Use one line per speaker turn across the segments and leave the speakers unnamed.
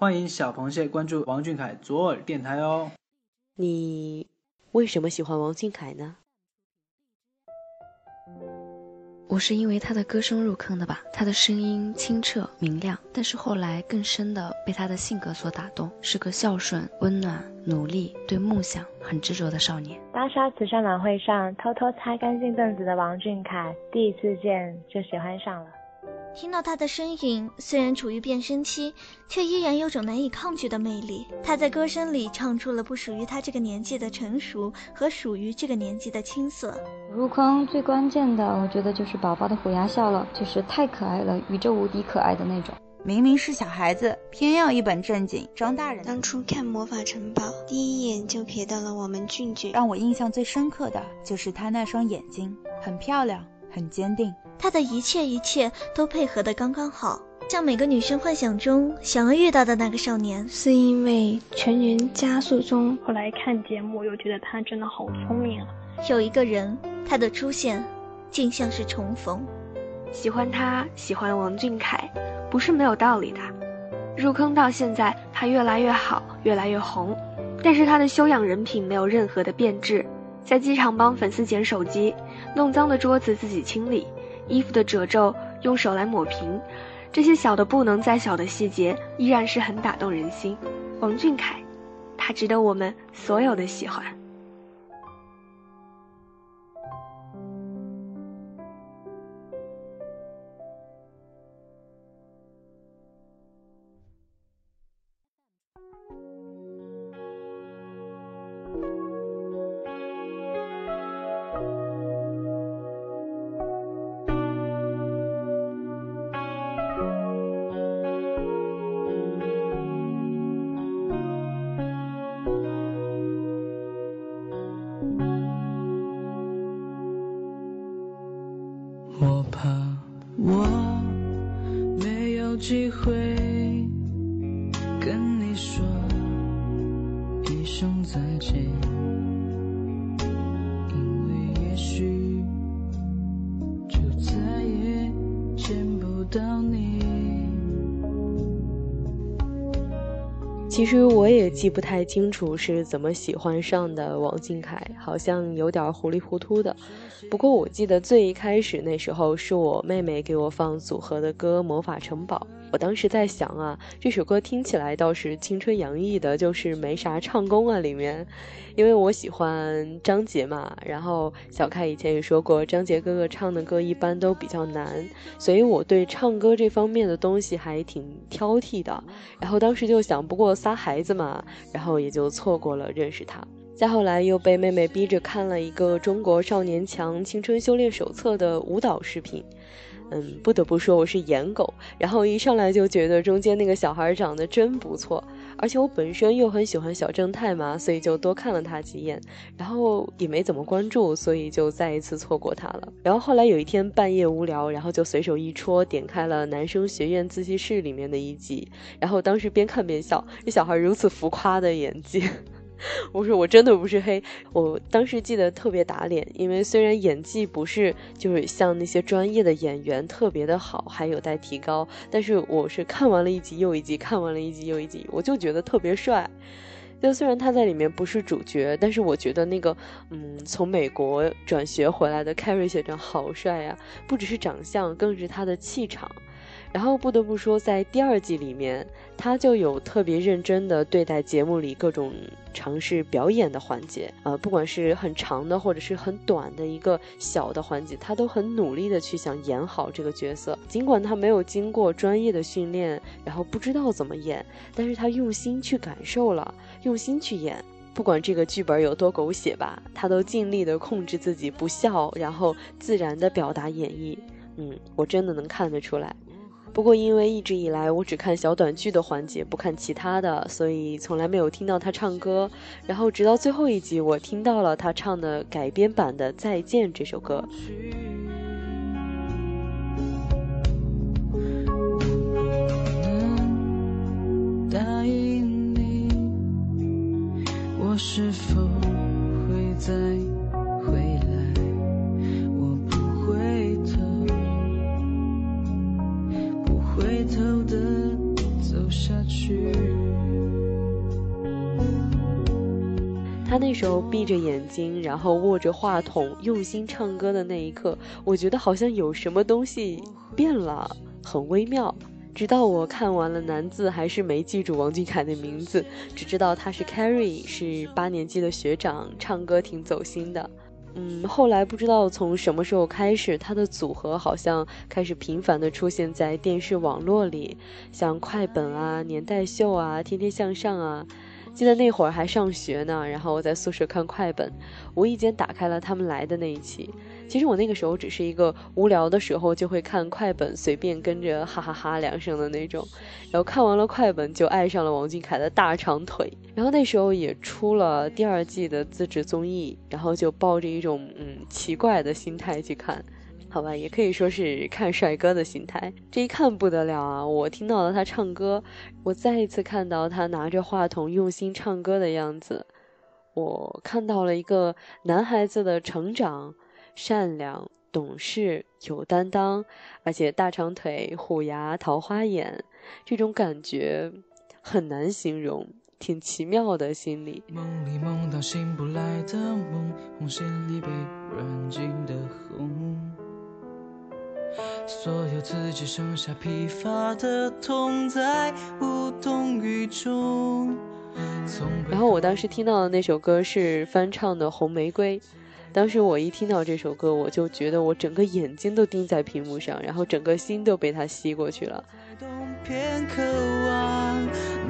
欢迎小螃蟹关注王俊凯左耳电台哦。
你为什么喜欢王俊凯呢？
我是因为他的歌声入坑的吧，他的声音清澈明亮，但是后来更深的被他的性格所打动，是个孝顺、温暖、努力、对梦想很执着的少年。
芭莎慈善晚会上偷偷擦干净凳子的王俊凯，第一次见就喜欢上了。
听到他的身影，虽然处于变声期，却依然有种难以抗拒的魅力。他在歌声里唱出了不属于他这个年纪的成熟和属于这个年纪的青涩。
入坑最关键的，我觉得就是宝宝的虎牙笑了，就是太可爱了，宇宙无敌可爱的那种。
明明是小孩子，偏要一本正经装大人。
当初看《魔法城堡》，第一眼就瞥到了我们俊俊。
让我印象最深刻的就是他那双眼睛，很漂亮，很坚定。
他的一切一切都配合的刚刚好，像每个女生幻想中想要遇到的那个少年。
是因为全员加速中，后来看节目又觉得他真的好聪明啊。
有一个人，他的出现，竟像是重逢。
喜欢他，喜欢王俊凯，不是没有道理的。入坑到现在，他越来越好，越来越红，但是他的修养人品没有任何的变质。在机场帮粉丝捡手机，弄脏的桌子自己清理。衣服的褶皱用手来抹平，这些小的不能再小的细节依然是很打动人心。王俊凯，他值得我们所有的喜欢。一声再见，因为也许就再也见不到你。
其实我也记不太清楚是怎么喜欢上的王俊凯，好像有点糊里糊涂的。不过我记得最一开始那时候是我妹妹给我放组合的歌《魔法城堡》，我当时在想啊，这首歌听起来倒是青春洋溢的，就是没啥唱功啊里面，因为我喜欢张杰嘛，然后小开以前也说过，张杰哥哥唱的歌一般都比较难，所以我对唱歌这方面的东西还挺挑剔的，然后当时就想，不过仨孩子嘛，然后也就错过了认识他。再后来又被妹妹逼着看了一个《中国少年强青春修炼手册》的舞蹈视频，嗯，不得不说我是颜狗，然后一上来就觉得中间那个小孩长得真不错，而且我本身又很喜欢小正太嘛，所以就多看了他几眼，然后也没怎么关注，所以就再一次错过他了。然后后来有一天半夜无聊，然后就随手一戳，点开了《男生学院自习室》里面的一集，然后当时边看边笑，这小孩如此浮夸的演技。我说我真的不是黑，我当时记得特别打脸，因为虽然演技不是就是像那些专业的演员特别的好，还有待提高，但是我是看完了一集又一集，看完了一集又一集，我就觉得特别帅。就虽然他在里面不是主角，但是我觉得那个嗯，从美国转学回来的 Carrie 学长好帅呀，不只是长相，更是他的气场。然后不得不说，在第二季里面，他就有特别认真的对待节目里各种尝试表演的环节，呃，不管是很长的或者是很短的一个小的环节，他都很努力的去想演好这个角色。尽管他没有经过专业的训练，然后不知道怎么演，但是他用心去感受了，用心去演。不管这个剧本有多狗血吧，他都尽力的控制自己不笑，然后自然的表达演绎。嗯，我真的能看得出来。不过，因为一直以来我只看小短剧的环节，不看其他的，所以从来没有听到他唱歌。然后直到最后一集，我听到了他唱的改编版的《再见》这首歌。回头的走下去。他那时候闭着眼睛，然后握着话筒，用心唱歌的那一刻，我觉得好像有什么东西变了，很微妙，直到我看完了男字，还是没记住王俊凯的名字，只知道他是 Carrie 是八年级的学长，唱歌挺走心的。嗯，后来不知道从什么时候开始，他的组合好像开始频繁的出现在电视网络里，像快本啊、年代秀啊、天天向上啊。记得那会儿还上学呢，然后我在宿舍看快本，无意间打开了他们来的那一期。其实我那个时候只是一个无聊的时候就会看快本，随便跟着哈哈哈两声的那种。然后看完了快本，就爱上了王俊凯的大长腿。然后那时候也出了第二季的自制综艺，然后就抱着一种嗯奇怪的心态去看。好吧，也可以说是看帅哥的心态。这一看不得了啊！我听到了他唱歌，我再一次看到他拿着话筒用心唱歌的样子，我看到了一个男孩子的成长，善良、懂事、有担当，而且大长腿、虎牙、桃花眼，这种感觉很难形容，挺奇妙的心理。梦里梦到醒不来的梦，红线里被软禁的红。所有剩下疲乏的痛，在无动于衷。然后我当时听到的那首歌是翻唱的《红玫瑰》，当时我一听到这首歌，我就觉得我整个眼睛都盯在屏幕上，然后整个心都被它吸过去了。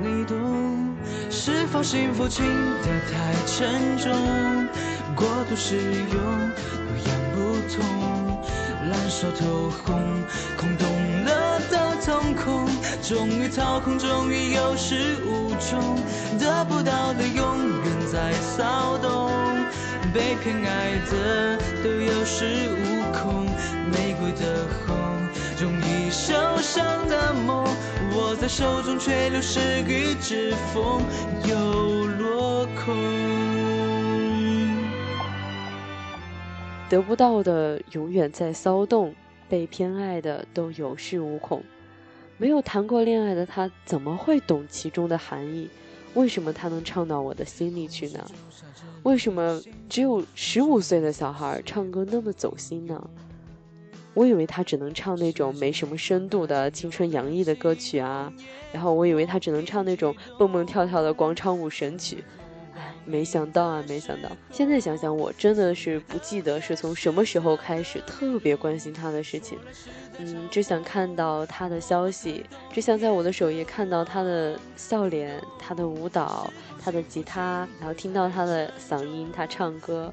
你懂，是否幸福轻得太沉重，过度使用不痒不痛。烂熟透红，空洞了的瞳孔，终于掏空，终于有始无终，得不到的永远在骚动，被偏爱的都有恃无恐，玫瑰的红，容易受伤的梦，握在手中却流失于指缝，又落空。得不到的永远在骚动，被偏爱的都有恃无恐。没有谈过恋爱的他怎么会懂其中的含义？为什么他能唱到我的心里去呢？为什么只有十五岁的小孩唱歌那么走心呢？我以为他只能唱那种没什么深度的青春洋溢的歌曲啊，然后我以为他只能唱那种蹦蹦跳跳的广场舞神曲。没想到啊，没想到！现在想想，我真的是不记得是从什么时候开始特别关心他的事情。嗯，只想看到他的消息，只想在我的首页看到他的笑脸、他的舞蹈、他的吉他，然后听到他的嗓音，他唱歌。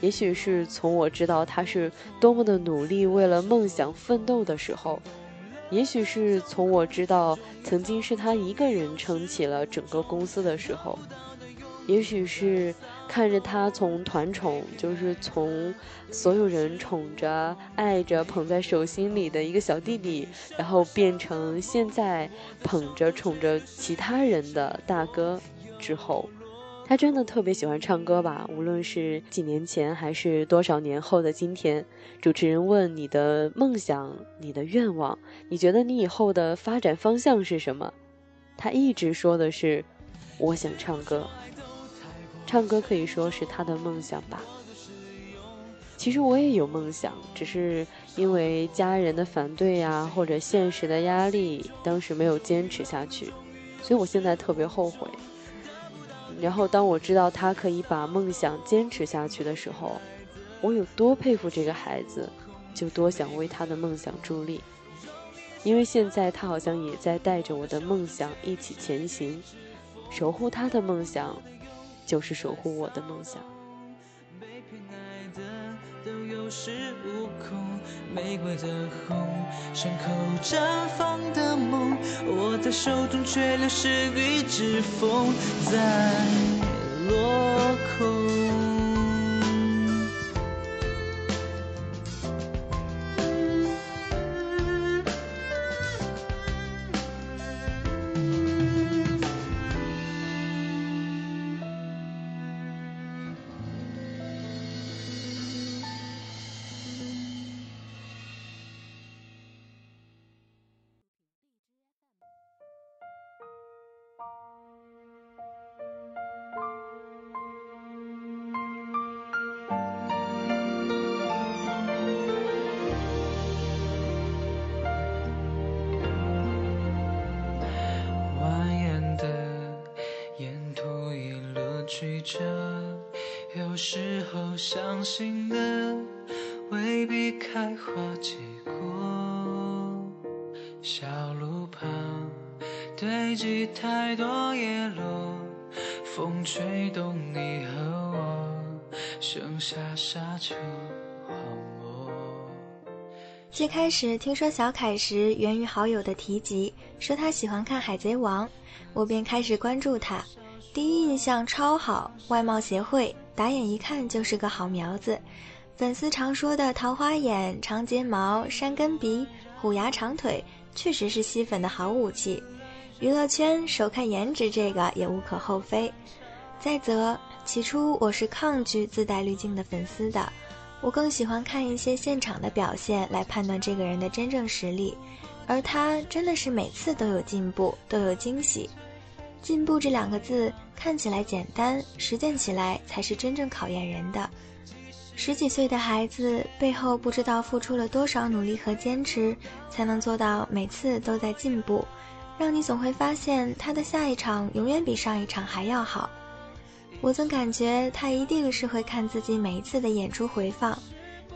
也许是从我知道他是多么的努力为了梦想奋斗的时候，也许是从我知道曾经是他一个人撑起了整个公司的时候。也许是看着他从团宠，就是从所有人宠着、爱着、捧在手心里的一个小弟弟，然后变成现在捧着、宠着其他人的大哥之后，他真的特别喜欢唱歌吧？无论是几年前还是多少年后的今天，主持人问你的梦想、你的愿望，你觉得你以后的发展方向是什么？他一直说的是：“我想唱歌。”唱歌可以说是他的梦想吧。其实我也有梦想，只是因为家人的反对呀，或者现实的压力，当时没有坚持下去。所以我现在特别后悔。然后当我知道他可以把梦想坚持下去的时候，我有多佩服这个孩子，就多想为他的梦想助力。因为现在他好像也在带着我的梦想一起前行，守护他的梦想。就是守护我的梦想。被偏爱的都有恃无恐，玫瑰的红，伤口绽放的梦，握在手中却流失于指缝，在
曲折。有时候相信的未必开花结果。小路旁堆积太多叶落，风吹动你和我，剩下沙丘荒漠。
最开始听说小凯时，源于好友的提及，说他喜欢看《海贼王》，我便开始关注他。第一印象超好，外貌协会，打眼一看就是个好苗子。粉丝常说的桃花眼、长睫毛、山根鼻、虎牙长腿，确实是吸粉的好武器。娱乐圈首看颜值，这个也无可厚非。再则，起初我是抗拒自带滤镜的粉丝的。我更喜欢看一些现场的表现来判断这个人的真正实力，而他真的是每次都有进步，都有惊喜。进步这两个字看起来简单，实践起来才是真正考验人的。十几岁的孩子背后不知道付出了多少努力和坚持，才能做到每次都在进步，让你总会发现他的下一场永远比上一场还要好。我总感觉他一定是会看自己每一次的演出回放，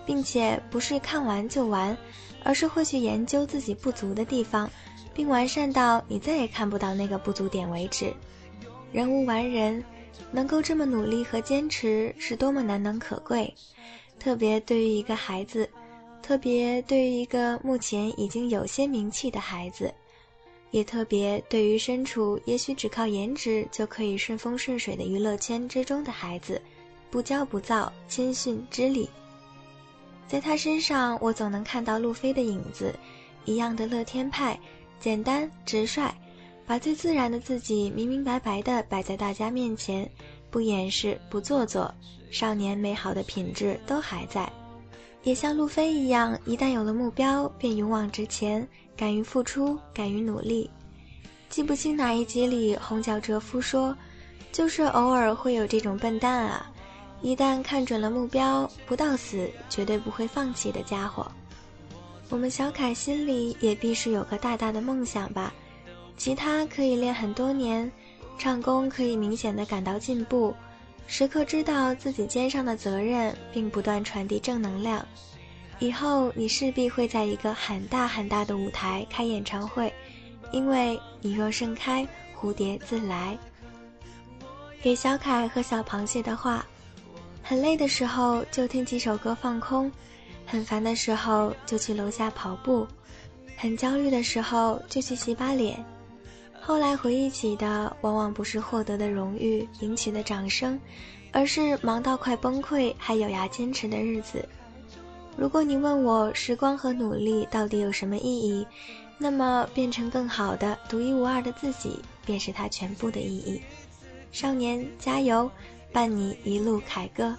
并且不是看完就完，而是会去研究自己不足的地方，并完善到你再也看不到那个不足点为止。人无完人，能够这么努力和坚持是多么难能可贵，特别对于一个孩子，特别对于一个目前已经有些名气的孩子。也特别对于身处也许只靠颜值就可以顺风顺水的娱乐圈之中的孩子，不骄不躁，谦逊知礼。在他身上，我总能看到路飞的影子，一样的乐天派，简单直率，把最自然的自己明明白白的摆在大家面前，不掩饰，不做作，少年美好的品质都还在。也像路飞一样，一旦有了目标，便勇往直前。敢于付出，敢于努力。记不清哪一集里，红脚哲夫说：“就是偶尔会有这种笨蛋啊，一旦看准了目标，不到死绝对不会放弃的家伙。”我们小凯心里也必是有个大大的梦想吧？吉他可以练很多年，唱功可以明显的感到进步，时刻知道自己肩上的责任，并不断传递正能量。以后你势必会在一个很大很大的舞台开演唱会，因为你若盛开，蝴蝶自来。给小凯和小螃蟹的话：很累的时候就听几首歌放空，很烦的时候就去楼下跑步，很焦虑的时候就去洗把脸。后来回忆起的，往往不是获得的荣誉、引起的掌声，而是忙到快崩溃还咬牙坚持的日子。如果你问我时光和努力到底有什么意义，那么变成更好的、独一无二的自己，便是它全部的意义。少年加油，伴你一路凯歌。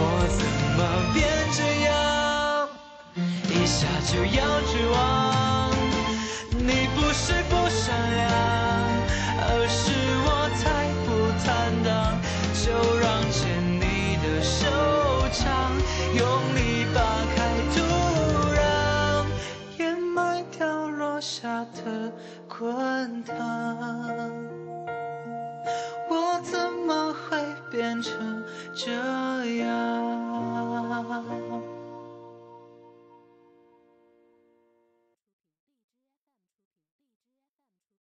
我怎么变这样？一下就要绝望？你不是不善良，而是。就让牵你的手掌，滚烫我怎么会变成这样？